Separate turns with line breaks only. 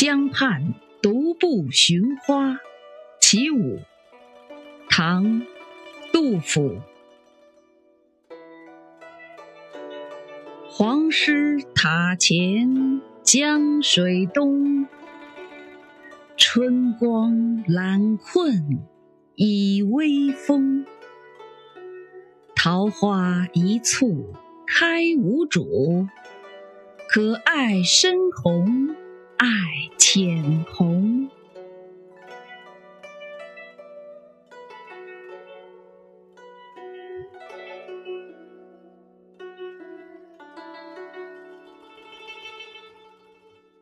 江畔独步寻花，其五，唐·杜甫。黄师塔前江水东，春光懒困倚微风。桃花一簇开无主，可爱深红爱天。